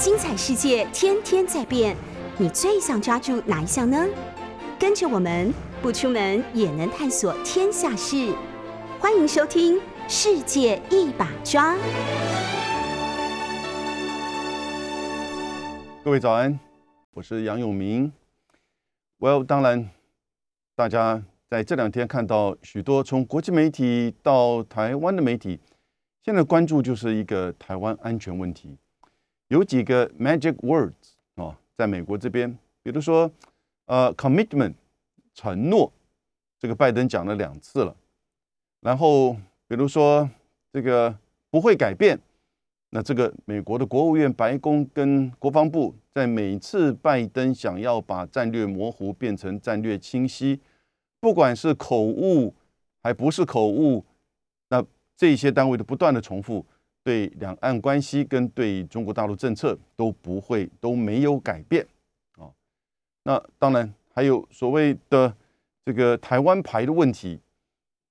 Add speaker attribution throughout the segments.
Speaker 1: 精彩世界天天在变，你最想抓住哪一项呢？跟着我们不出门也能探索天下事，欢迎收听《世界一把抓》。
Speaker 2: 各位早安，我是杨永明。Well，当然，大家在这两天看到许多从国际媒体到台湾的媒体，现在关注就是一个台湾安全问题。有几个 magic words 啊，在美国这边，比如说，呃，commitment 承诺，这个拜登讲了两次了。然后，比如说这个不会改变，那这个美国的国务院、白宫跟国防部，在每次拜登想要把战略模糊变成战略清晰，不管是口误还不是口误，那这些单位都不断的重复。对两岸关系跟对中国大陆政策都不会都没有改变啊。那当然还有所谓的这个台湾牌的问题。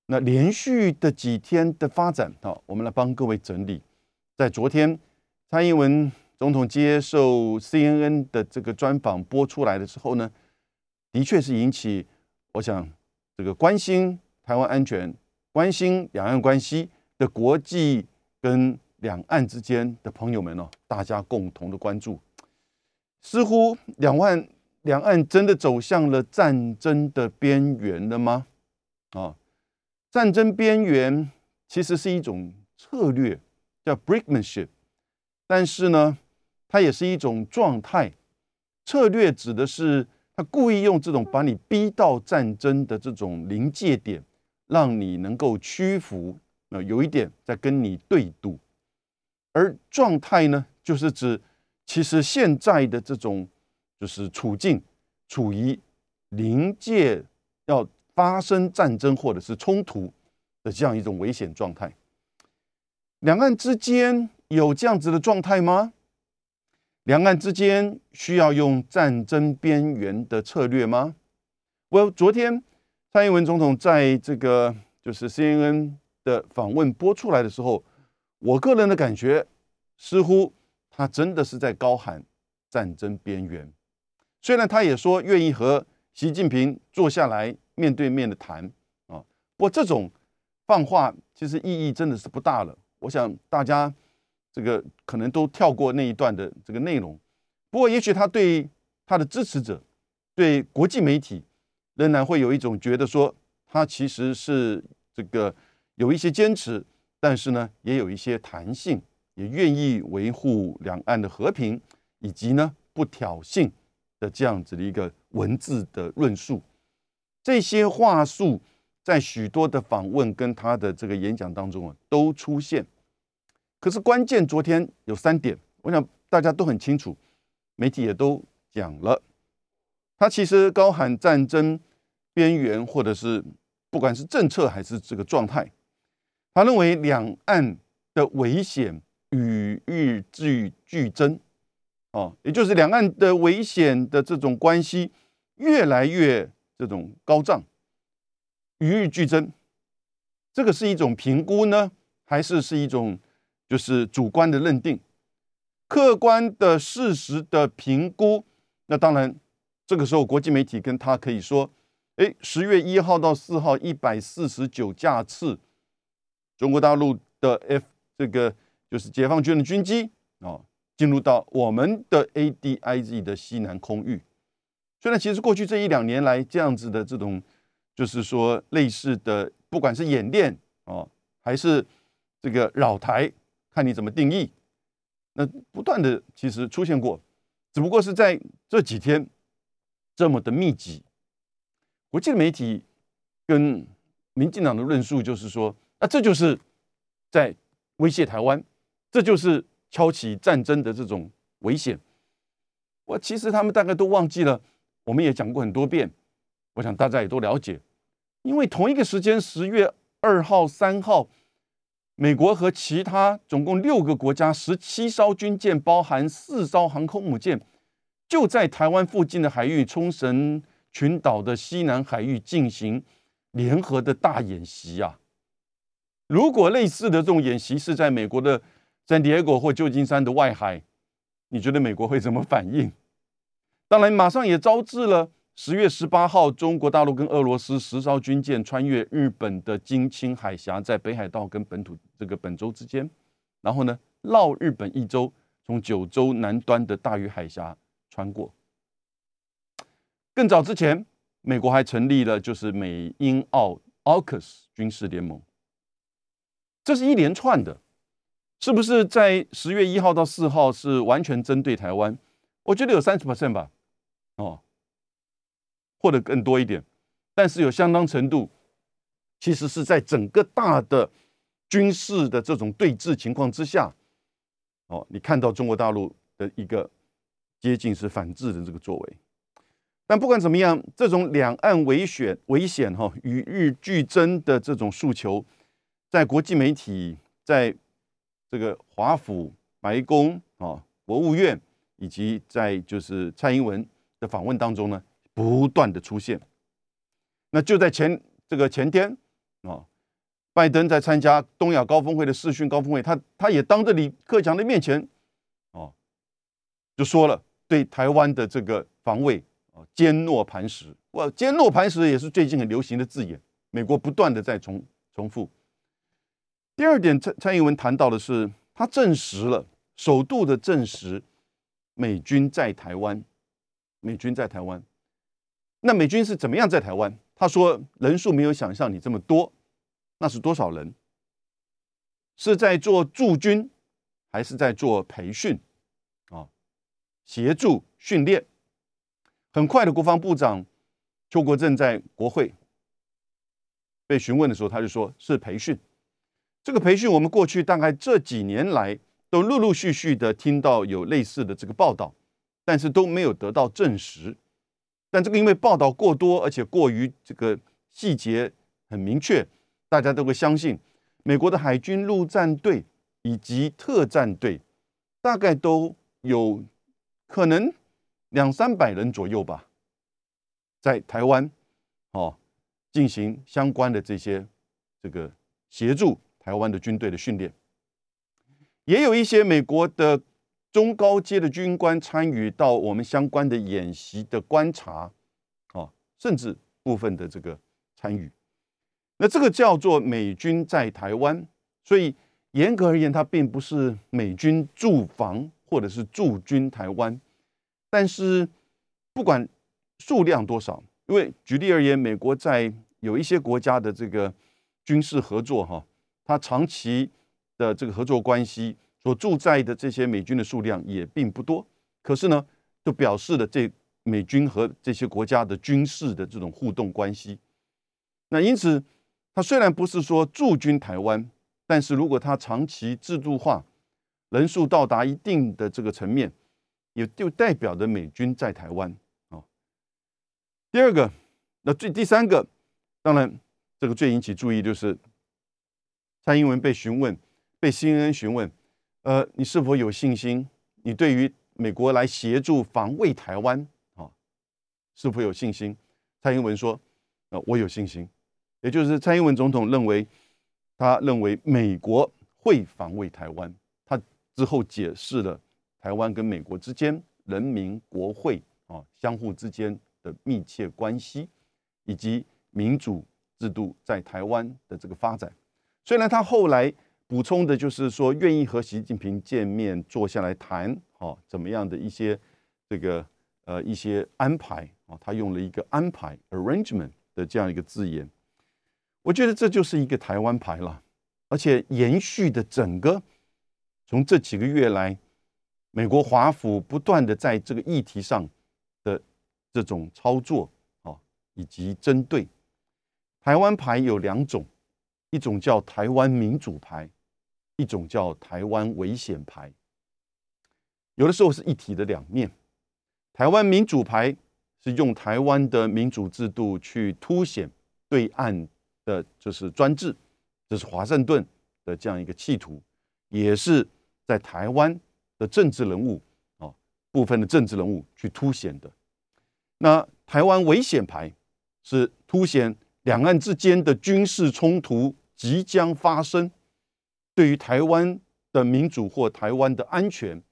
Speaker 2: 那连续的几天的发展啊，我们来帮各位整理。在昨天蔡英文总统接受 CNN 的这个专访播出来的时候呢，的确是引起我想这个关心台湾安全、关心两岸关系的国际。跟两岸之间的朋友们呢，大家共同的关注，似乎两岸两岸真的走向了战争的边缘了吗？啊，战争边缘其实是一种策略，叫 brinkmanship，但是呢，它也是一种状态。策略指的是他故意用这种把你逼到战争的这种临界点，让你能够屈服。那有一点在跟你对赌，而状态呢，就是指其实现在的这种就是处境处于临界要发生战争或者是冲突的这样一种危险状态。两岸之间有这样子的状态吗？两岸之间需要用战争边缘的策略吗？我昨天蔡英文总统在这个就是 CNN。的访问播出来的时候，我个人的感觉似乎他真的是在高喊战争边缘。虽然他也说愿意和习近平坐下来面对面的谈啊，不过这种放话其实意义真的是不大了。我想大家这个可能都跳过那一段的这个内容。不过也许他对他的支持者、对国际媒体仍然会有一种觉得说，他其实是这个。有一些坚持，但是呢，也有一些弹性，也愿意维护两岸的和平，以及呢不挑衅的这样子的一个文字的论述。这些话术在许多的访问跟他的这个演讲当中啊都出现。可是关键昨天有三点，我想大家都很清楚，媒体也都讲了。他其实高喊战争边缘，或者是不管是政策还是这个状态。他认为两岸的危险与日俱俱增，哦，也就是两岸的危险的这种关系越来越这种高涨，与日俱增。这个是一种评估呢，还是是一种就是主观的认定？客观的事实的评估，那当然，这个时候国际媒体跟他可以说，哎，十月一号到四号一百四十九架次。中国大陆的 F 这个就是解放军的军机啊，进入到我们的 ADIZ 的西南空域。虽然其实过去这一两年来，这样子的这种就是说类似的，不管是演练啊，还是这个扰台，看你怎么定义，那不断的其实出现过，只不过是在这几天这么的密集。国际媒体跟民进党的论述就是说。那这就是在威胁台湾，这就是挑起战争的这种危险。我其实他们大概都忘记了，我们也讲过很多遍，我想大家也都了解。因为同一个时间，十月二号、三号，美国和其他总共六个国家十七艘军舰，包含四艘航空母舰，就在台湾附近的海域，冲绳群岛的西南海域进行联合的大演习啊。如果类似的这种演习是在美国的圣地亚哥或旧金山的外海，你觉得美国会怎么反应？当然，马上也招致了十月十八号，中国大陆跟俄罗斯十艘军舰穿越日本的金青海峡，在北海道跟本土这个本州之间，然后呢，绕日本一周，从九州南端的大隅海峡穿过。更早之前，美国还成立了就是美英澳 AUKUS 军事联盟，这是一连串的。是不是在十月一号到四号是完全针对台湾？我觉得有三十 percent 吧，哦，或者更多一点，但是有相当程度，其实是在整个大的军事的这种对峙情况之下，哦，你看到中国大陆的一个接近是反制的这个作为。但不管怎么样，这种两岸危险、危险哈与日俱增的这种诉求，在国际媒体在。这个华府、白宫啊、国务院，以及在就是蔡英文的访问当中呢，不断的出现。那就在前这个前天啊，拜登在参加东亚高峰会的视讯高峰会，他他也当着李克强的面前，哦，就说了对台湾的这个防卫啊坚若磐石。哇，坚若磐石也是最近很流行的字眼，美国不断的在重重复。第二点，蔡蔡英文谈到的是，他证实了首度的证实，美军在台湾，美军在台湾。那美军是怎么样在台湾？他说人数没有想象你这么多，那是多少人？是在做驻军，还是在做培训？啊，协助训练。很快的，国防部长邱国正在国会被询问的时候，他就说是培训。这个培训，我们过去大概这几年来都陆陆续续的听到有类似的这个报道，但是都没有得到证实。但这个因为报道过多，而且过于这个细节很明确，大家都会相信美国的海军陆战队以及特战队大概都有可能两三百人左右吧，在台湾哦进行相关的这些这个协助。台湾的军队的训练，也有一些美国的中高阶的军官参与到我们相关的演习的观察，啊，甚至部分的这个参与。那这个叫做美军在台湾，所以严格而言，它并不是美军驻防或者是驻军台湾。但是不管数量多少，因为举例而言，美国在有一些国家的这个军事合作，哈。他长期的这个合作关系所驻在的这些美军的数量也并不多，可是呢，就表示了这美军和这些国家的军事的这种互动关系。那因此，他虽然不是说驻军台湾，但是如果他长期制度化，人数到达一定的这个层面，也就代表着美军在台湾啊。第二个，那最第三个，当然这个最引起注意就是。蔡英文被询问，被 CNN 询问，呃，你是否有信心？你对于美国来协助防卫台湾啊，是否有信心？蔡英文说：“呃，我有信心。”也就是蔡英文总统认为，他认为美国会防卫台湾。他之后解释了台湾跟美国之间人民国会啊相互之间的密切关系，以及民主制度在台湾的这个发展。虽然他后来补充的就是说愿意和习近平见面坐下来谈，哦怎么样的一些这个呃一些安排啊，他用了一个安排 arrangement 的这样一个字眼，我觉得这就是一个台湾牌了，而且延续的整个从这几个月来，美国华府不断的在这个议题上的这种操作啊，以及针对台湾牌有两种。一种叫台湾民主牌，一种叫台湾危险牌。有的时候是一体的两面。台湾民主牌是用台湾的民主制度去凸显对岸的，就是专制，这是华盛顿的这样一个企图，也是在台湾的政治人物啊部分的政治人物去凸显的。那台湾危险牌是凸显两岸之间的军事冲突。即将发生，对于台湾的民主或台湾的安全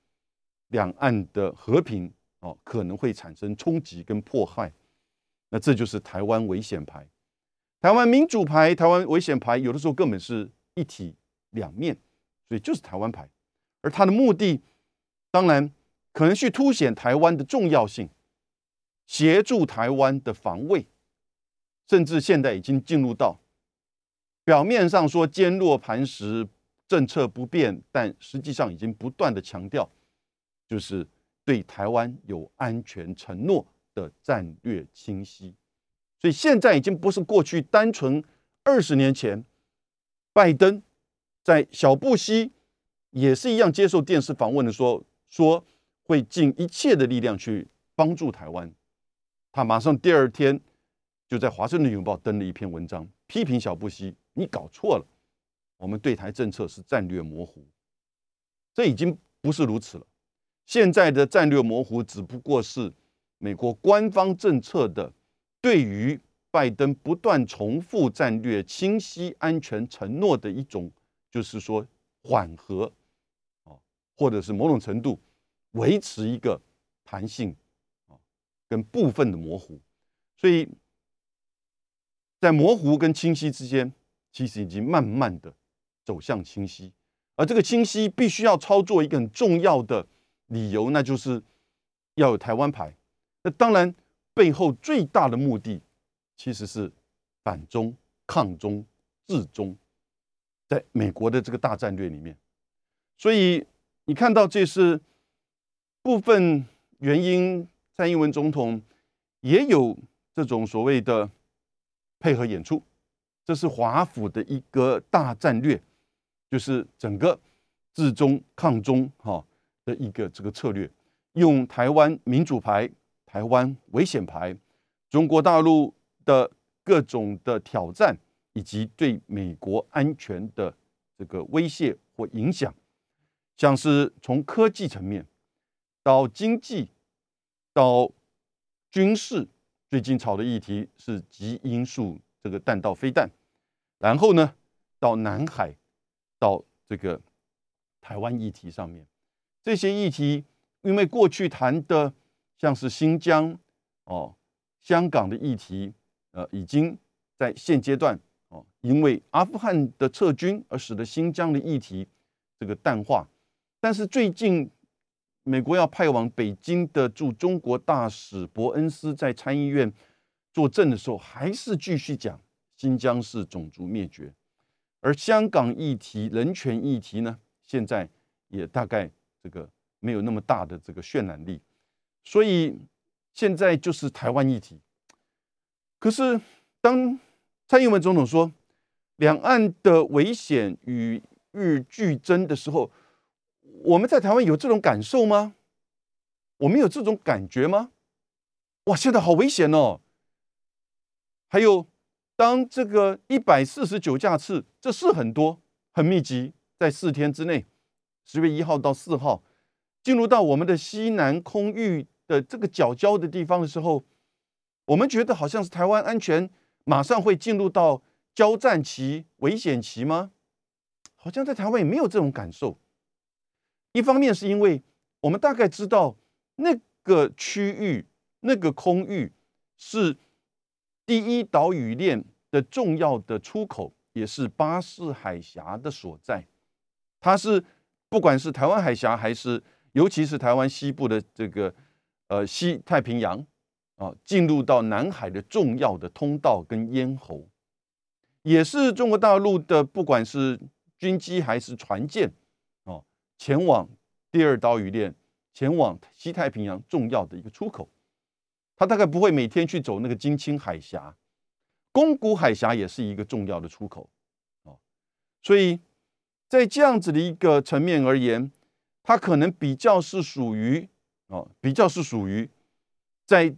Speaker 2: 两岸的和平哦可能会产生冲击跟迫害。那这就是台湾危险牌，台湾民主牌，台湾危险牌，有的时候根本是一体两面，所以就是台湾牌。而它的目的，当然可能去凸显台湾的重要性，协助台湾的防卫，甚至现在已经进入到表面上说坚若磐石，政策不变，但实际上已经不断的强调，就是对台湾有安全承诺。的战略清晰，所以现在已经不是过去单纯二十年前，拜登在小布希也是一样接受电视访问的说说会尽一切的力量去帮助台湾。他马上第二天就在《华盛顿邮报》登了一篇文章，批评小布希：“你搞错了，我们对台政策是战略模糊。”这已经不是如此了。现在的战略模糊只不过是。美国官方政策的对于拜登不断重复战略清晰安全承诺的一种，就是说缓和，啊，或者是某种程度维持一个弹性，啊，跟部分的模糊，所以在模糊跟清晰之间，其实已经慢慢的走向清晰，而这个清晰必须要操作一个很重要的理由，那就是要有台湾牌。那当然，背后最大的目的其实是反中、抗中、治中，在美国的这个大战略里面。所以你看到这是部分原因，蔡英文总统也有这种所谓的配合演出，这是华府的一个大战略，就是整个治中抗中哈的一个这个策略，用台湾民主牌。台湾危险牌，中国大陆的各种的挑战，以及对美国安全的这个威胁或影响，像是从科技层面到经济到军事，最近炒的议题是极音速这个弹道飞弹，然后呢到南海到这个台湾议题上面，这些议题因为过去谈的。像是新疆、哦香港的议题，呃，已经在现阶段哦，因为阿富汗的撤军而使得新疆的议题这个淡化。但是最近，美国要派往北京的驻中国大使伯恩斯在参议院作证的时候，还是继续讲新疆是种族灭绝，而香港议题、人权议题呢，现在也大概这个没有那么大的这个渲染力。所以现在就是台湾议题。可是当蔡英文总统说两岸的危险与日俱增的时候，我们在台湾有这种感受吗？我们有这种感觉吗？哇，现在好危险哦！还有，当这个一百四十九架次，这是很多，很密集，在四天之内，十月一号到四号，进入到我们的西南空域。的这个角礁的地方的时候，我们觉得好像是台湾安全马上会进入到交战期、危险期吗？好像在台湾也没有这种感受。一方面是因为我们大概知道那个区域、那个空域是第一岛屿链的重要的出口，也是巴士海峡的所在。它是不管是台湾海峡，还是尤其是台湾西部的这个。呃，西太平洋啊，进入到南海的重要的通道跟咽喉，也是中国大陆的不管是军机还是船舰，前往第二岛屿链、前往西太平洋重要的一个出口。他大概不会每天去走那个金青海峡，宫古海峡也是一个重要的出口哦。所以在这样子的一个层面而言，它可能比较是属于。哦，比较是属于在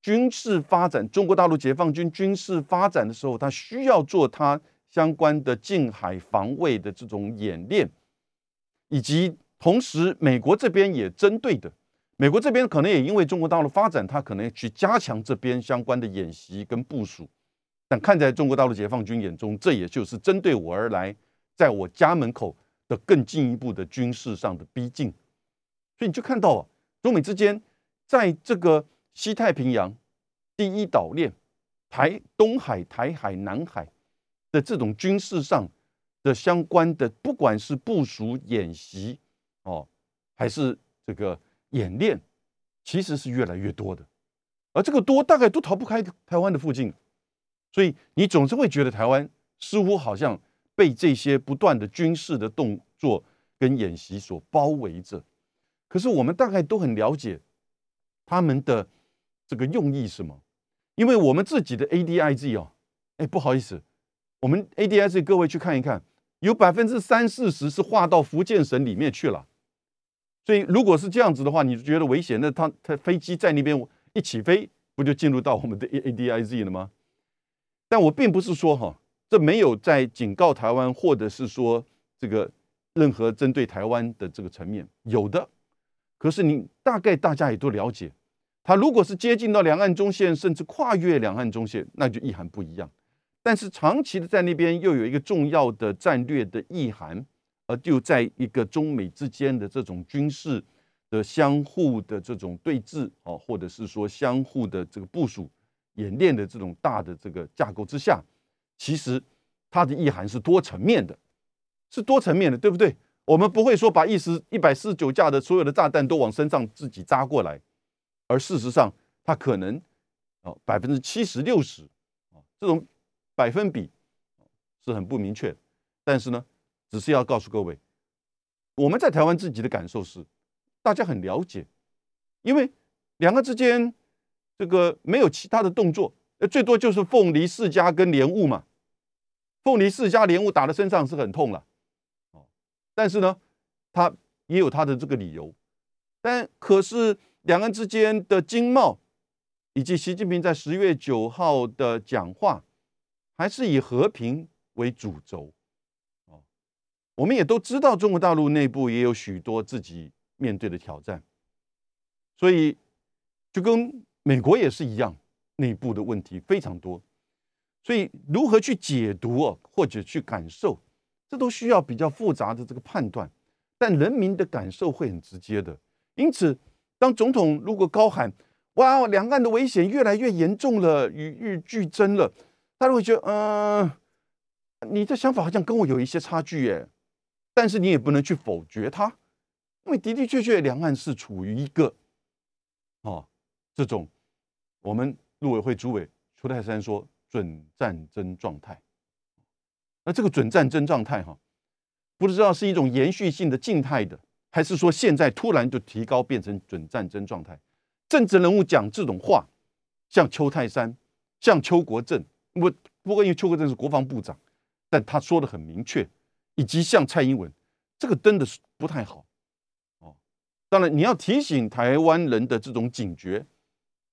Speaker 2: 军事发展，中国大陆解放军军事发展的时候，他需要做他相关的近海防卫的这种演练，以及同时美国这边也针对的，美国这边可能也因为中国大陆发展，他可能去加强这边相关的演习跟部署，但看在中国大陆解放军眼中，这也就是针对我而来，在我家门口的更进一步的军事上的逼近。所以你就看到啊，中美之间在这个西太平洋第一岛链、台东海、台海、南海的这种军事上的相关的，不管是部署演习哦，还是这个演练，其实是越来越多的。而这个多大概都逃不开台湾的附近，所以你总是会觉得台湾似乎好像被这些不断的军事的动作跟演习所包围着。可是我们大概都很了解他们的这个用意什么，因为我们自己的 ADIZ 哦，哎，不好意思，我们 ADIZ 各位去看一看，有百分之三四十是划到福建省里面去了。所以如果是这样子的话，你觉得危险？那他他飞机在那边。一起飞，不就进入到我们的 A A D I Z 了吗？但我并不是说哈，这没有在警告台湾，或者是说这个任何针对台湾的这个层面有的。可是你大概大家也都了解，它如果是接近到两岸中线，甚至跨越两岸中线，那就意涵不一样。但是长期的在那边又有一个重要的战略的意涵，而就在一个中美之间的这种军事。的相互的这种对峙，哦，或者是说相互的这个部署演练的这种大的这个架构之下，其实它的意涵是多层面的，是多层面的，对不对？我们不会说把一十一百四十九架的所有的炸弹都往身上自己扎过来，而事实上它可能哦百分之七十六十啊这种百分比是很不明确，但是呢，只是要告诉各位，我们在台湾自己的感受是。大家很了解，因为两个之间这个没有其他的动作，呃，最多就是凤梨世家跟莲雾嘛。凤梨世家莲雾打在身上是很痛了，哦，但是呢，他也有他的这个理由。但可是两岸之间的经贸，以及习近平在十月九号的讲话，还是以和平为主轴。哦，我们也都知道，中国大陆内部也有许多自己。面对的挑战，所以就跟美国也是一样，内部的问题非常多，所以如何去解读哦，或者去感受，这都需要比较复杂的这个判断。但人民的感受会很直接的，因此，当总统如果高喊“哇，两岸的危险越来越严重了，与日俱增了”，大家会觉得，嗯，你的想法好像跟我有一些差距耶，但是你也不能去否决他。因为的的确确，两岸是处于一个，哦，这种我们陆委会主委邱泰山说准战争状态。那这个准战争状态，哈，不知道是一种延续性的静态的，还是说现在突然就提高变成准战争状态？政治人物讲这种话，像邱泰山，像邱国正，不不过因为邱国正是国防部长，但他说的很明确，以及像蔡英文，这个真的是不太好哦。当然，你要提醒台湾人的这种警觉，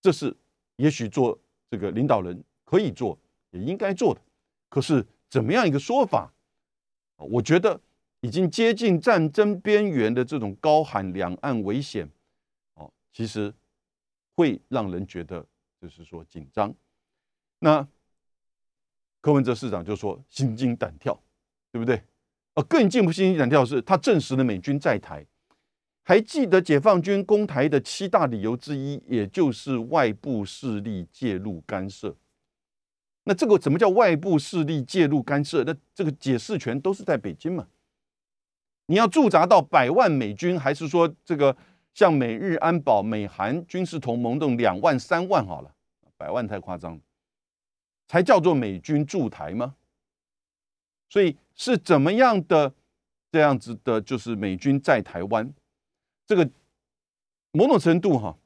Speaker 2: 这是也许做这个领导人可以做，也应该做的。可是怎么样一个说法？我觉得已经接近战争边缘的这种高喊两岸危险，哦，其实会让人觉得就是说紧张。那柯文哲市长就说心惊胆跳，对不对？呃，更进一步心惊胆跳是他证实了美军在台。还记得解放军攻台的七大理由之一，也就是外部势力介入干涉。那这个怎么叫外部势力介入干涉？那这个解释权都是在北京嘛？你要驻扎到百万美军，还是说这个像美日安保、美韩军事同盟这种两万、三万好了，百万太夸张了，才叫做美军驻台吗？所以是怎么样的这样子的，就是美军在台湾？这个某种程度哈，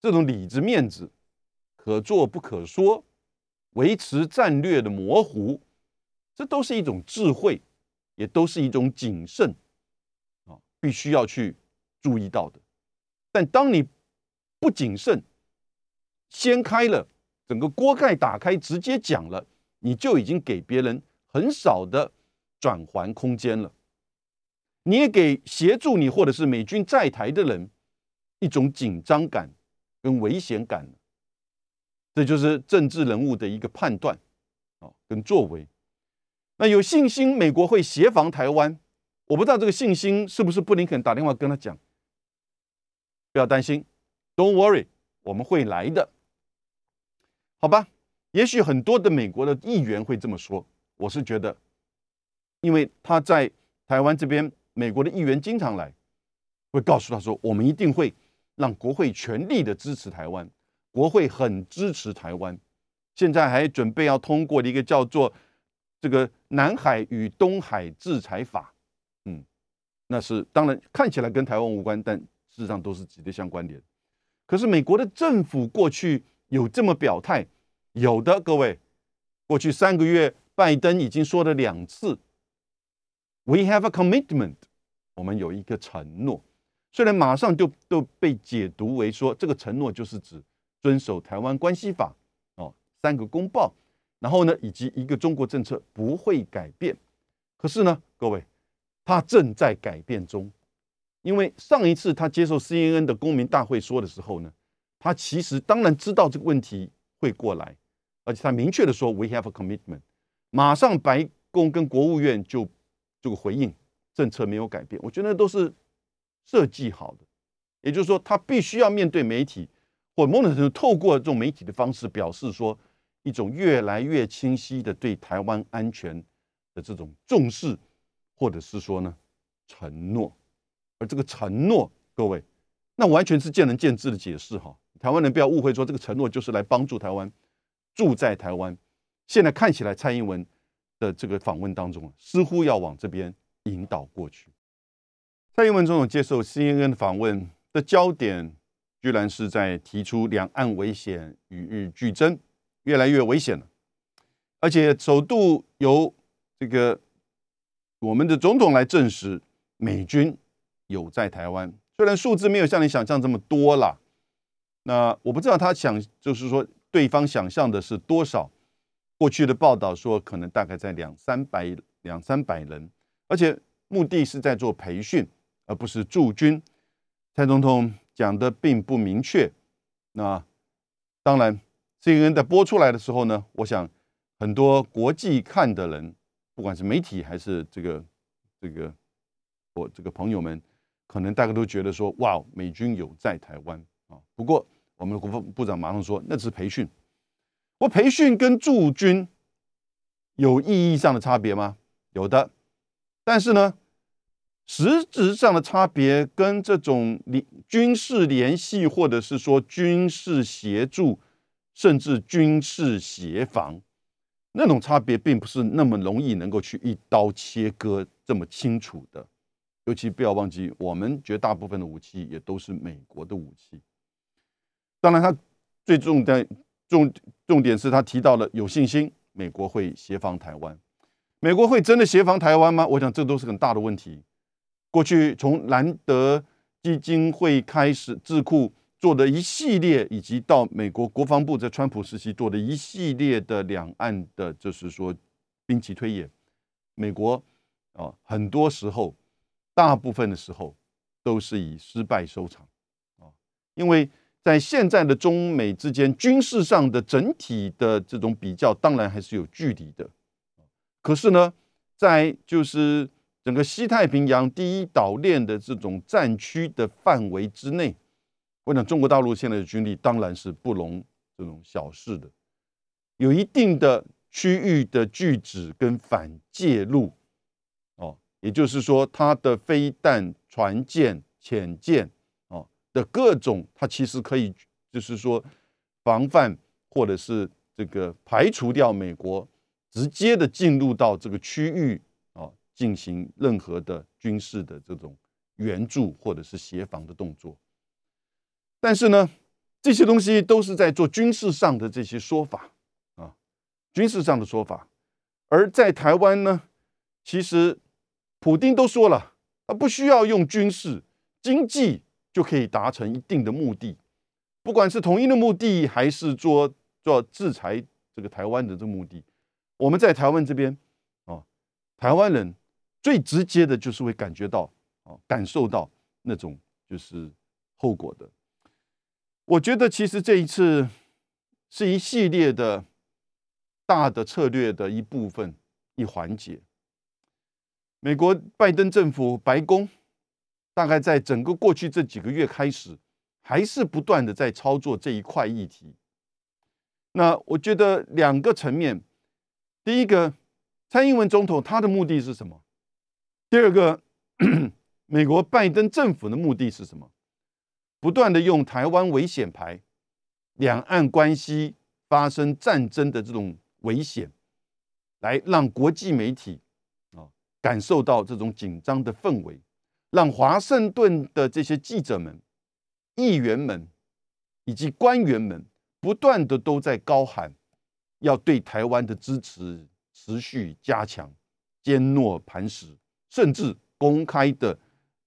Speaker 2: 这种里子面子可做不可说，维持战略的模糊，这都是一种智慧，也都是一种谨慎啊，必须要去注意到的。但当你不谨慎，掀开了整个锅盖打开，直接讲了，你就已经给别人很少的转环空间了。你也给协助你或者是美军在台的人一种紧张感跟危险感，这就是政治人物的一个判断啊跟作为。那有信心美国会协防台湾，我不知道这个信心是不是布林肯打电话跟他讲，不要担心，Don't worry，我们会来的，好吧？也许很多的美国的议员会这么说，我是觉得，因为他在台湾这边，美国的议员经常来，会告诉他说，我们一定会让国会全力的支持台湾，国会很支持台湾，现在还准备要通过的一个叫做这个南海与东海制裁法，嗯，那是当然看起来跟台湾无关，但事实上都是直接相关联。可是美国的政府过去有这么表态。有的，各位，过去三个月，拜登已经说了两次，We have a commitment，我们有一个承诺。虽然马上就都被解读为说这个承诺就是指遵守台湾关系法哦，三个公报，然后呢，以及一个中国政策不会改变。可是呢，各位，他正在改变中，因为上一次他接受 CNN 的公民大会说的时候呢，他其实当然知道这个问题会过来。而且他明确的说，We have a commitment。马上白宫跟国务院就这个回应，政策没有改变。我觉得都是设计好的，也就是说，他必须要面对媒体，或某种程度透过这种媒体的方式，表示说一种越来越清晰的对台湾安全的这种重视，或者是说呢承诺。而这个承诺，各位，那完全是见仁见智的解释哈。台湾人不要误会，说这个承诺就是来帮助台湾。住在台湾，现在看起来蔡英文的这个访问当中，似乎要往这边引导过去。蔡英文总统接受 CNN 的访问的焦点，居然是在提出两岸危险与日俱增，越来越危险了。而且首度由这个我们的总统来证实，美军有在台湾，虽然数字没有像你想象这么多啦。那我不知道他想就是说。对方想象的是多少？过去的报道说，可能大概在两三百、两三百人，而且目的是在做培训，而不是驻军。蔡总统讲的并不明确。那当然，CNN 在播出来的时候呢，我想很多国际看的人，不管是媒体还是这个这个我这个朋友们，可能大家都觉得说，哇，美军有在台湾啊。不过。我们的国防部长马上说：“那只是培训。我培训跟驻军有意义上的差别吗？有的。但是呢，实质上的差别跟这种联军事联系，或者是说军事协助，甚至军事协防，那种差别并不是那么容易能够去一刀切割这么清楚的。尤其不要忘记，我们绝大部分的武器也都是美国的武器。”当然，他最重的重重点是他提到了有信心，美国会协防台湾。美国会真的协防台湾吗？我想这都是很大的问题。过去从兰德基金会开始，智库做的一系列，以及到美国国防部在川普时期做的一系列的两岸的，就是说兵棋推演，美国啊，很多时候，大部分的时候都是以失败收场啊，因为。在现在的中美之间军事上的整体的这种比较，当然还是有距离的。可是呢，在就是整个西太平洋第一岛链的这种战区的范围之内，我想中国大陆现在的军力当然是不容这种小视的，有一定的区域的拒止跟反介入。哦，也就是说，它的飞弹、船舰、潜舰。的各种，它其实可以，就是说，防范或者是这个排除掉美国直接的进入到这个区域啊，进行任何的军事的这种援助或者是协防的动作。但是呢，这些东西都是在做军事上的这些说法啊，军事上的说法。而在台湾呢，其实普京都说了，他不需要用军事经济。就可以达成一定的目的，不管是统一的目的，还是做做制裁这个台湾的这个目的，我们在台湾这边啊，台湾人最直接的就是会感觉到啊，感受到那种就是后果的。我觉得其实这一次是一系列的大的策略的一部分一环节。美国拜登政府白宫大概在整个过去这几个月开始，还是不断的在操作这一块议题。那我觉得两个层面，第一个，蔡英文总统他的目的是什么？第二个，美国拜登政府的目的是什么？不断的用台湾危险牌，两岸关系发生战争的这种危险，来让国际媒体啊感受到这种紧张的氛围，让华盛顿的这些记者们、议员们以及官员们不断的都在高喊，要对台湾的支持持续加强，坚若磐石，甚至公开的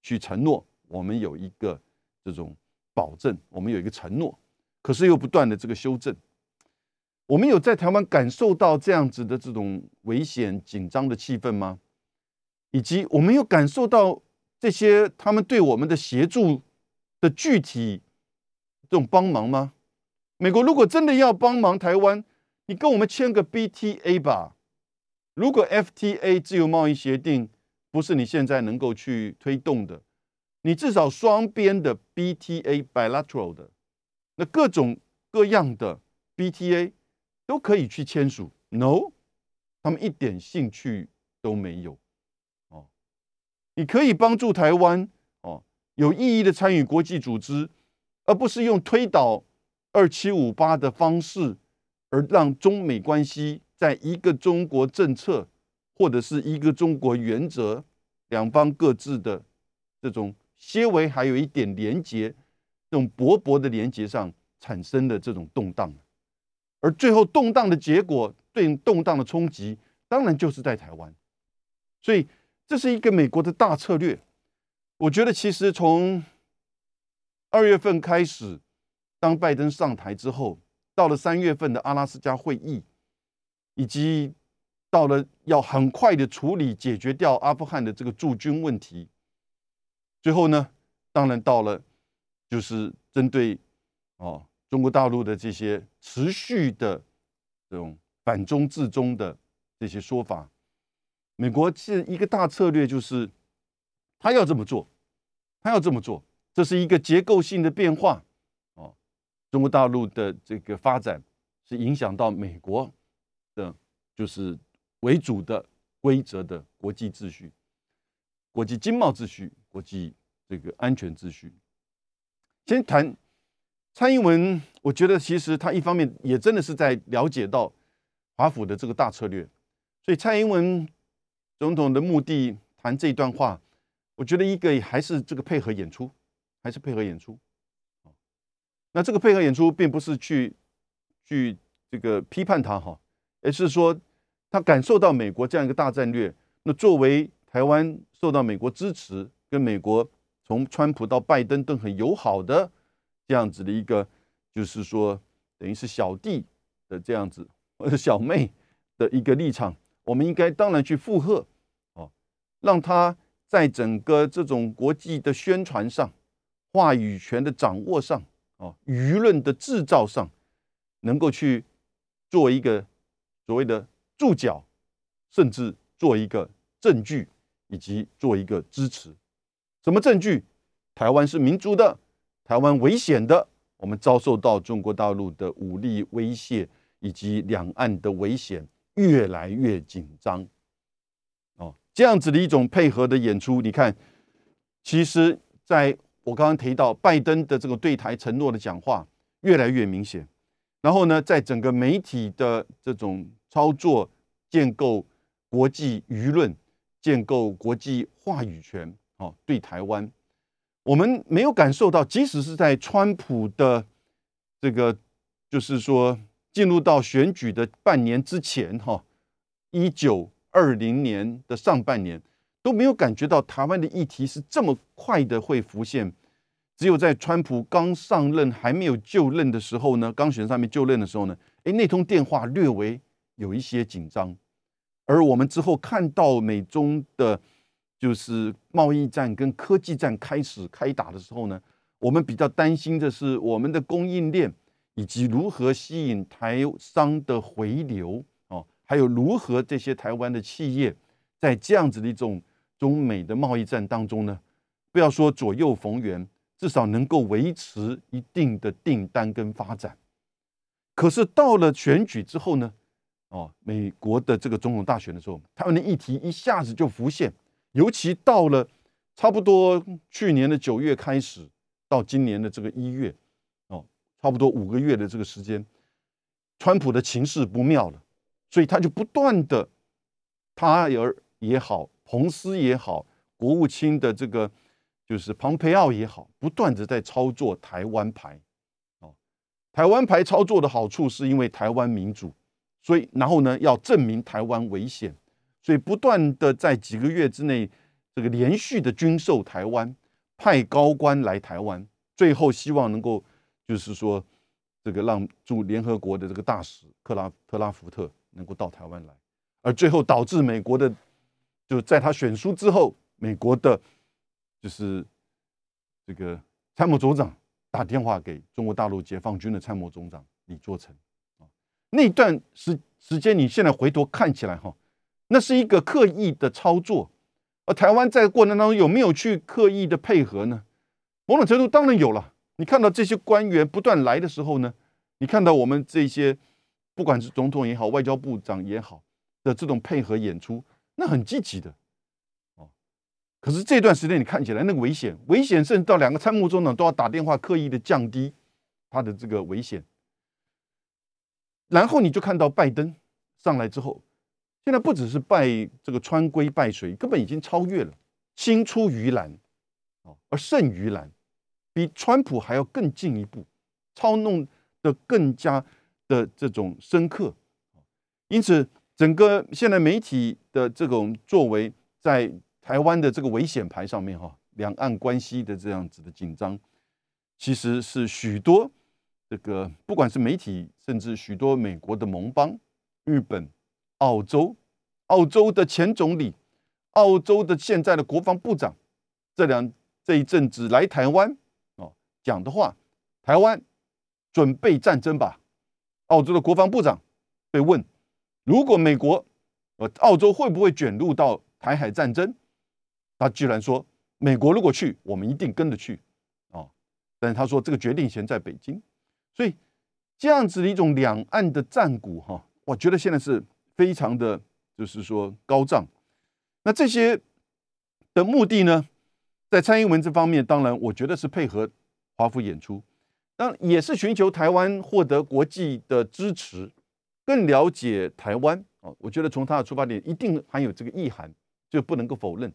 Speaker 2: 去承诺，我们有一个这种。保证我们有一个承诺，可是又不断的这个修正。我们有在台湾感受到这样子的这种危险紧张的气氛吗？以及我们有感受到这些他们对我们的协助的具体这种帮忙吗？美国如果真的要帮忙台湾，你跟我们签个 BTA 吧。如果 FTA 自由贸易协定不是你现在能够去推动的。你至少双边的 BTA bilateral 的那各种各样的 BTA 都可以去签署，No，他们一点兴趣都没有。你可以帮助台湾哦有意义的参与国际组织，而不是用推倒二七五八的方式，而让中美关系在一个中国政策或者是一个中国原则，两方各自的这种。些微还有一点连接，这种薄薄的连接上产生的这种动荡，而最后动荡的结果，对动荡的冲击，当然就是在台湾。所以这是一个美国的大策略。我觉得其实从二月份开始，当拜登上台之后，到了三月份的阿拉斯加会议，以及到了要很快的处理解决掉阿富汗的这个驻军问题。最后呢，当然到了，就是针对哦中国大陆的这些持续的这种反中治中的这些说法，美国是一个大策略，就是他要这么做，他要这么做，这是一个结构性的变化哦。中国大陆的这个发展是影响到美国的，就是为主的规则的国际秩序。国际经贸秩序、国际这个安全秩序。先谈蔡英文，我觉得其实他一方面也真的是在了解到华府的这个大策略，所以蔡英文总统的目的谈这一段话，我觉得一个还是这个配合演出，还是配合演出。那这个配合演出并不是去去这个批判他哈，而是说他感受到美国这样一个大战略，那作为台湾。受到美国支持，跟美国从川普到拜登都很友好的这样子的一个，就是说等于是小弟的这样子或者小妹的一个立场，我们应该当然去附和，让他在整个这种国际的宣传上、话语权的掌握上、哦舆论的制造上，能够去做一个所谓的注脚，甚至做一个证据。以及做一个支持，什么证据？台湾是民主的，台湾危险的，我们遭受到中国大陆的武力威胁，以及两岸的危险越来越紧张。这样子的一种配合的演出，你看，其实在我刚刚提到拜登的这个对台承诺的讲话越来越明显，然后呢，在整个媒体的这种操作建构国际舆论。建构国际话语权，哦，对台湾，我们没有感受到，即使是在川普的这个，就是说进入到选举的半年之前，哈，一九二零年的上半年都没有感觉到台湾的议题是这么快的会浮现，只有在川普刚上任还没有就任的时候呢，刚选上面就任的时候呢，哎，那通电话略微有一些紧张。而我们之后看到美中的，就是贸易战跟科技战开始开打的时候呢，我们比较担心的是我们的供应链以及如何吸引台商的回流，还有如何这些台湾的企业在这样子的一种中美的贸易战当中呢，不要说左右逢源，至少能够维持一定的订单跟发展。可是到了选举之后呢，哦，美国的这个总统大选的时候，他们的议题一下子就浮现，尤其到了差不多去年的九月开始，到今年的这个一月，哦，差不多五个月的这个时间，川普的情势不妙了，所以他就不断的，他也也好。彭斯也好，国务卿的这个就是庞培奥也好，不断的在操作台湾牌，哦，台湾牌操作的好处是因为台湾民主，所以然后呢要证明台湾危险，所以不断的在几个月之内，这个连续的军售台湾，派高官来台湾，最后希望能够就是说这个让驻联合国的这个大使克拉特拉福特能够到台湾来，而最后导致美国的。就在他选书之后，美国的，就是这个参谋总长打电话给中国大陆解放军的参谋总长李作成啊，那段时时间，你现在回头看起来哈，那是一个刻意的操作，而台湾在过程当中有没有去刻意的配合呢？某种程度当然有了。你看到这些官员不断来的时候呢，你看到我们这些不管是总统也好，外交部长也好的这种配合演出。那很积极的，哦，可是这段时间你看起来那个危险，危险甚至到两个参谋总长都要打电话刻意的降低他的这个危险，然后你就看到拜登上来之后，现在不只是拜这个川规拜谁，根本已经超越了，青出于蓝，哦，而胜于蓝，比川普还要更进一步，操弄的更加的这种深刻，因此。整个现在媒体的这种作为，在台湾的这个危险牌上面，哈，两岸关系的这样子的紧张，其实是许多这个不管是媒体，甚至许多美国的盟邦，日本、澳洲、澳洲的前总理、澳洲的现在的国防部长，这两这一阵子来台湾哦讲的话，台湾准备战争吧？澳洲的国防部长被问。如果美国，呃，澳洲会不会卷入到台海战争？他居然说，美国如果去，我们一定跟着去，啊！但是他说这个决定权在北京，所以这样子的一种两岸的战鼓，哈，我觉得现在是非常的，就是说高涨。那这些的目的呢，在蔡英文这方面，当然我觉得是配合华府演出，当也是寻求台湾获得国际的支持。更了解台湾啊，我觉得从他的出发点一定含有这个意涵，就不能够否认。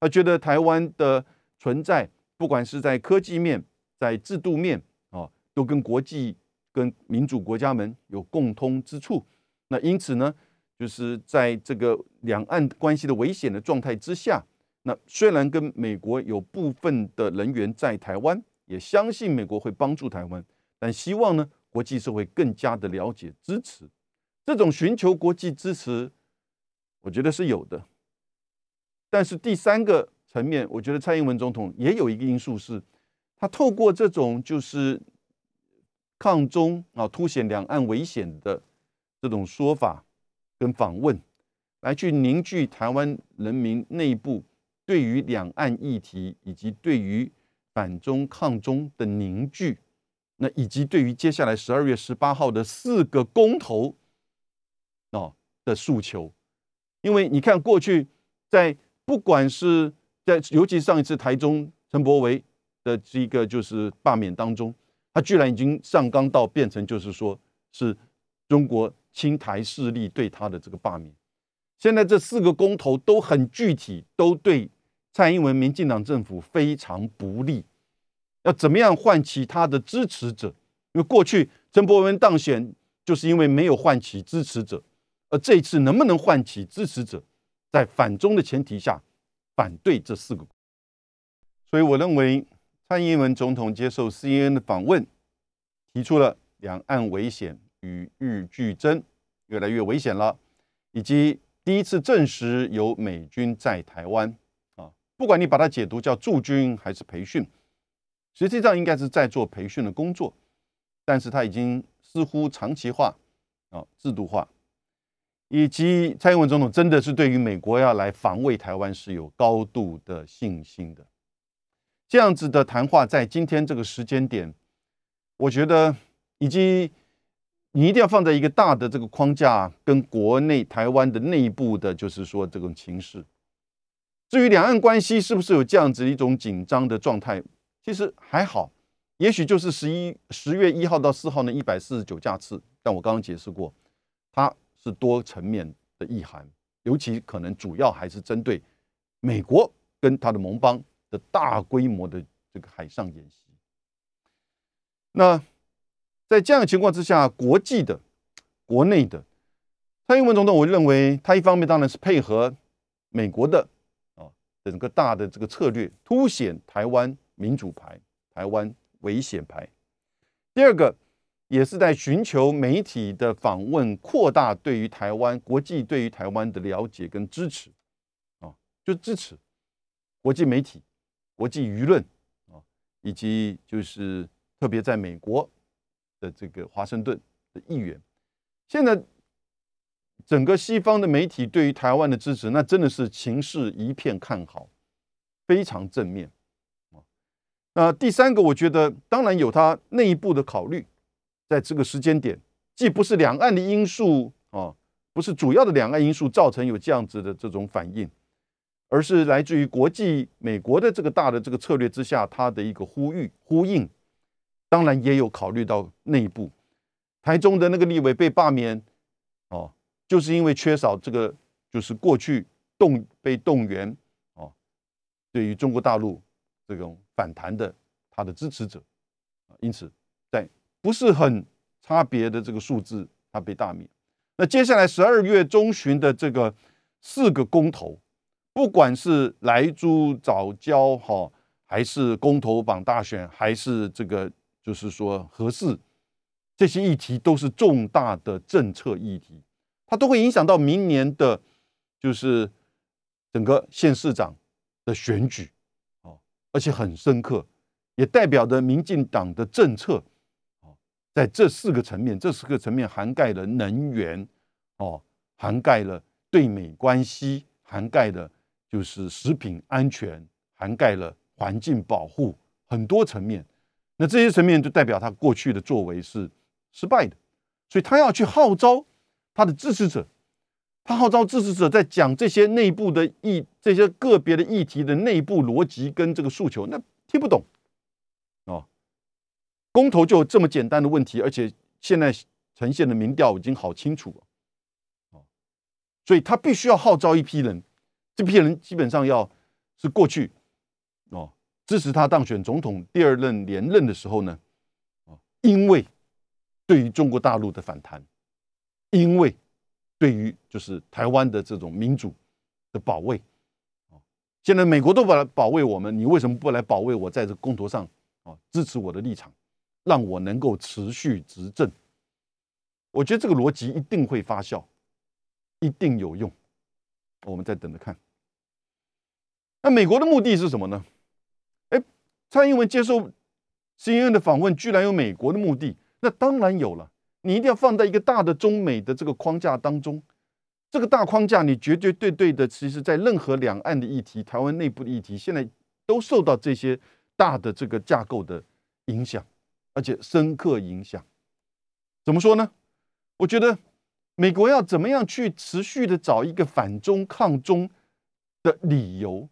Speaker 2: 他觉得台湾的存在，不管是在科技面、在制度面啊，都跟国际、跟民主国家们有共通之处。那因此呢，就是在这个两岸关系的危险的状态之下，那虽然跟美国有部分的人员在台湾，也相信美国会帮助台湾，但希望呢，国际社会更加的了解、支持。这种寻求国际支持，我觉得是有的。但是第三个层面，我觉得蔡英文总统也有一个因素是，他透过这种就是抗中啊，凸显两岸危险的这种说法跟访问，来去凝聚台湾人民内部对于两岸议题以及对于反中抗中的凝聚，那以及对于接下来十二月十八号的四个公投。哦的诉求，因为你看过去在不管是在尤其上一次台中陈柏维的这个就是罢免当中，他居然已经上纲到变成就是说是中国亲台势力对他的这个罢免。现在这四个公投都很具体，都对蔡英文民进党政府非常不利。要怎么样唤起他的支持者？因为过去陈伯文当选就是因为没有唤起支持者。而这一次能不能唤起支持者，在反中的前提下反对这四个？所以我认为蔡英文总统接受 CNN 的访问，提出了两岸危险与日俱增，越来越危险了，以及第一次证实有美军在台湾，不管你把它解读叫驻军还是培训，实际上应该是在做培训的工作，但是他已经似乎长期化啊制度化。以及蔡英文总统真的是对于美国要来防卫台湾是有高度的信心的。这样子的谈话在今天这个时间点，我觉得以及你一定要放在一个大的这个框架，跟国内台湾的内部的，就是说这种情势。至于两岸关系是不是有这样子一种紧张的状态，其实还好，也许就是十一十月一号到四号那一百四十九架次，但我刚刚解释过，它是多层面的意涵，尤其可能主要还是针对美国跟他的盟邦的大规模的这个海上演习。那在这样的情况之下，国际的、国内的，蔡英文总统，我认为他一方面当然是配合美国的。整个大的这个策略凸显台湾民主牌、台湾危险牌。第二个也是在寻求媒体的访问，扩大对于台湾国际对于台湾的了解跟支持啊，就支持国际媒体、国际舆论啊，以及就是特别在美国的这个华盛顿的议员，现在。整个西方的媒体对于台湾的支持，那真的是情势一片看好，非常正面啊。那第三个，我觉得当然有它内部的考虑，在这个时间点，既不是两岸的因素啊，不是主要的两岸因素造成有这样子的这种反应，而是来自于国际美国的这个大的这个策略之下，它的一个呼吁呼应。当然也有考虑到内部，台中的那个立委被罢免。就是因为缺少这个，就是过去动被动员哦，对于中国大陆这种反弹的他的支持者啊，因此在不是很差别的这个数字，他被大免。那接下来十二月中旬的这个四个公投，不管是莱猪早教哈，还是公投榜大选，还是这个就是说合适，这些议题都是重大的政策议题。它都会影响到明年的，就是整个县市长的选举，哦，而且很深刻，也代表着民进党的政策，哦，在这四个层面，这四个层面涵盖了能源，哦，涵盖了对美关系，涵盖了就是食品安全，涵盖了环境保护，很多层面。那这些层面就代表他过去的作为是失败的，所以他要去号召。他的支持者，他号召支持者在讲这些内部的议、这些个别的议题的内部逻辑跟这个诉求，那听不懂哦。公投就这么简单的问题，而且现在呈现的民调已经好清楚了哦，所以他必须要号召一批人，这批人基本上要是过去哦支持他当选总统第二任连任的时候呢，哦，因为对于中国大陆的反弹。因为对于就是台湾的这种民主的保卫啊，现在美国都不来保卫我们，你为什么不来保卫我在这公投上啊支持我的立场，让我能够持续执政？我觉得这个逻辑一定会发酵，一定有用。我们再等着看。那美国的目的是什么呢？哎，蔡英文接受 CNN 的访问，居然有美国的目的，那当然有了。你一定要放在一个大的中美的这个框架当中，这个大框架你绝绝对对的，其实在任何两岸的议题、台湾内部的议题，现在都受到这些大的这个架构的影响，而且深刻影响。怎么说呢？我觉得美国要怎么样去持续的找一个反中抗中的理由，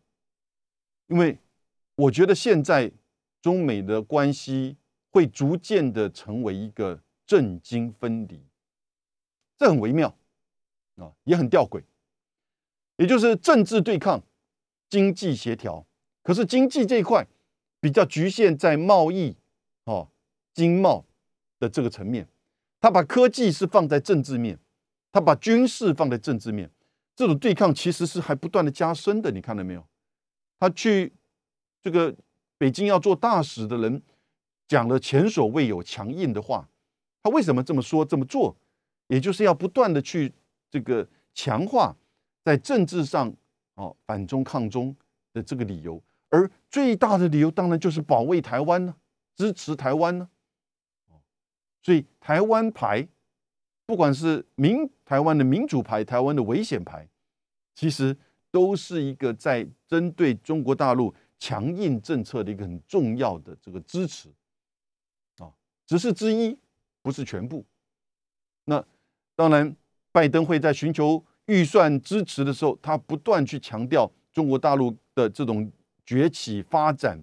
Speaker 2: 因为我觉得现在中美的关系会逐渐的成为一个。政经分离，这很微妙啊，也很吊诡。也就是政治对抗，经济协调。可是经济这一块比较局限在贸易哦，经贸的这个层面。他把科技是放在政治面，他把军事放在政治面。这种对抗其实是还不断的加深的。你看到没有？他去这个北京要做大使的人讲了前所未有强硬的话。他为什么这么说这么做？也就是要不断的去这个强化在政治上哦反中抗中的这个理由，而最大的理由当然就是保卫台湾呢，支持台湾呢。所以台湾牌不管是民台湾的民主牌、台湾的危险牌，其实都是一个在针对中国大陆强硬政策的一个很重要的这个支持啊，只是之一，不是全部。那当然，拜登会在寻求预算支持的时候，他不断去强调中国大陆的这种崛起发展、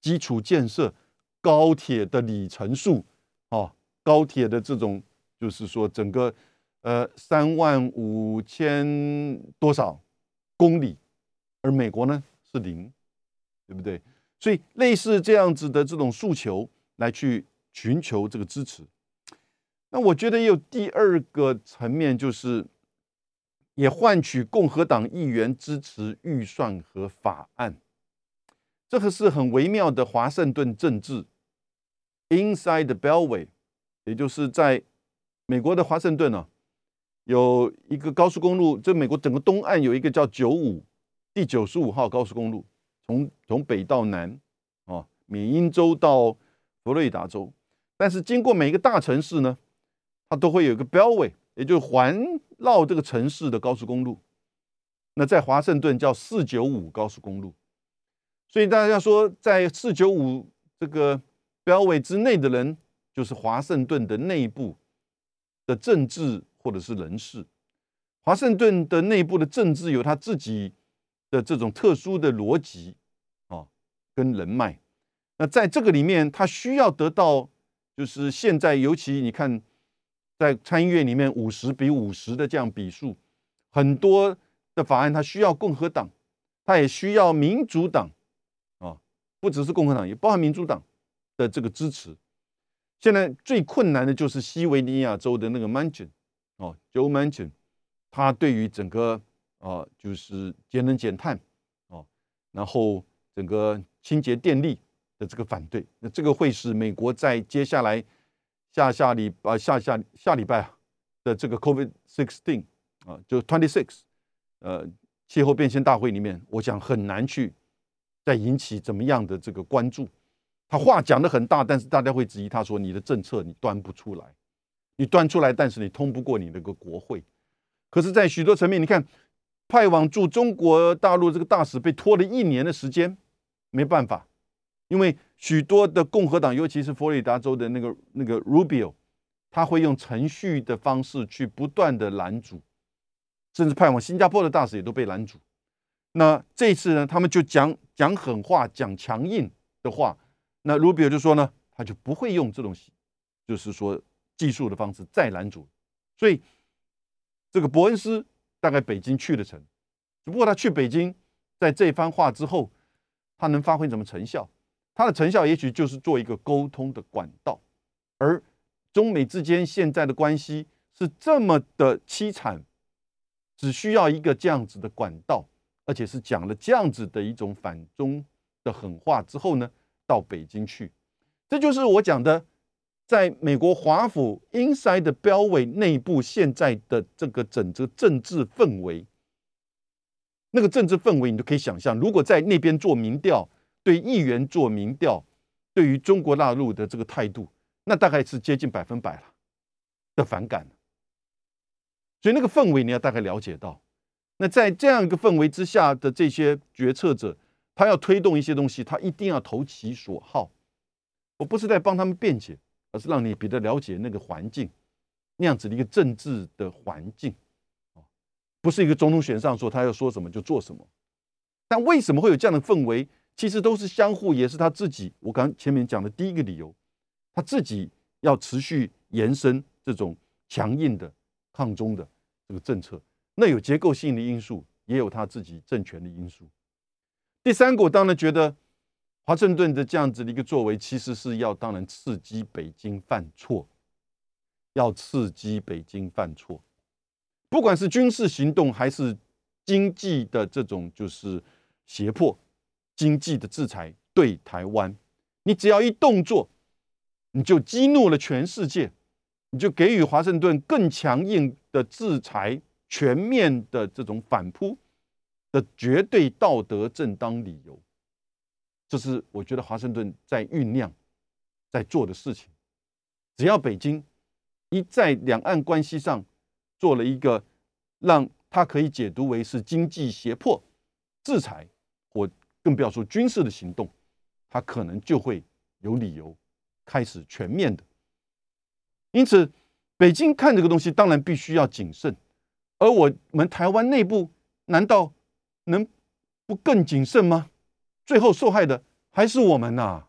Speaker 2: 基础建设、高铁的里程数啊，高铁的这种。就是说，整个呃三万五千多少公里，而美国呢是零，对不对？所以类似这样子的这种诉求来去寻求这个支持。那我觉得也有第二个层面，就是也换取共和党议员支持预算和法案。这个是很微妙的华盛顿政治，inside the beltway，也就是在。美国的华盛顿呢，有一个高速公路，这美国整个东岸有一个叫九五第九十五号高速公路，从从北到南，啊，缅因州到佛罗里达州，但是经过每一个大城市呢，它都会有一个 Beltway，也就是环绕这个城市的高速公路。那在华盛顿叫四九五高速公路，所以大家说，在四九五这个标位之内的人，就是华盛顿的内部。的政治或者是人事，华盛顿的内部的政治有他自己的这种特殊的逻辑啊，跟人脉。那在这个里面，他需要得到，就是现在尤其你看，在参议院里面五十比五十的这样比数，很多的法案它需要共和党，它也需要民主党啊，不只是共和党，也包含民主党的这个支持。现在最困难的就是西维尼亚州的那个 Manchin，哦，Joe Manchin，他对于整个啊，就是节能减碳，哦，然后整个清洁电力的这个反对，那这个会是美国在接下来下下礼啊下下下礼拜啊的这个 COVID sixteen 啊，就 twenty six，呃，气候变迁大会里面，我想很难去再引起怎么样的这个关注。他话讲的很大，但是大家会质疑他说：“你的政策你端不出来，你端出来，但是你通不过你那个国会。”可是，在许多层面，你看派往驻中国大陆这个大使被拖了一年的时间，没办法，因为许多的共和党，尤其是佛罗里达州的那个那个 Rubio，他会用程序的方式去不断的拦阻，甚至派往新加坡的大使也都被拦阻。那这次呢，他们就讲讲狠话，讲强硬的话。那 Rubio 就说呢，他就不会用这种，就是说技术的方式再拦阻，所以这个伯恩斯大概北京去了成，只不过他去北京，在这番话之后，他能发挥什么成效？它的成效也许就是做一个沟通的管道，而中美之间现在的关系是这么的凄惨，只需要一个这样子的管道，而且是讲了这样子的一种反中的狠话之后呢？到北京去，这就是我讲的，在美国华府 inside 的标委内部现在的这个整个政治氛围，那个政治氛围你都可以想象，如果在那边做民调，对议员做民调，对于中国大陆的这个态度，那大概是接近百分百了的反感。所以那个氛围你要大概了解到，那在这样一个氛围之下的这些决策者。他要推动一些东西，他一定要投其所好。我不是在帮他们辩解，而是让你比较了解那个环境，那样子的一个政治的环境不是一个总统选上说他要说什么就做什么。但为什么会有这样的氛围？其实都是相互，也是他自己。我刚前面讲的第一个理由，他自己要持续延伸这种强硬的抗中的这个政策，那有结构性的因素，也有他自己政权的因素。第三个，我当然觉得华盛顿的这样子的一个作为，其实是要当然刺激北京犯错，要刺激北京犯错，不管是军事行动还是经济的这种就是胁迫、经济的制裁对台湾，你只要一动作，你就激怒了全世界，你就给予华盛顿更强硬的制裁、全面的这种反扑。的绝对道德正当理由，这是我觉得华盛顿在酝酿、在做的事情。只要北京一在两岸关系上做了一个让他可以解读为是经济胁迫、制裁，或更不要说军事的行动，他可能就会有理由开始全面的。因此，北京看这个东西当然必须要谨慎，而我们台湾内部难道能不更谨慎吗？最后受害的还是我们呐。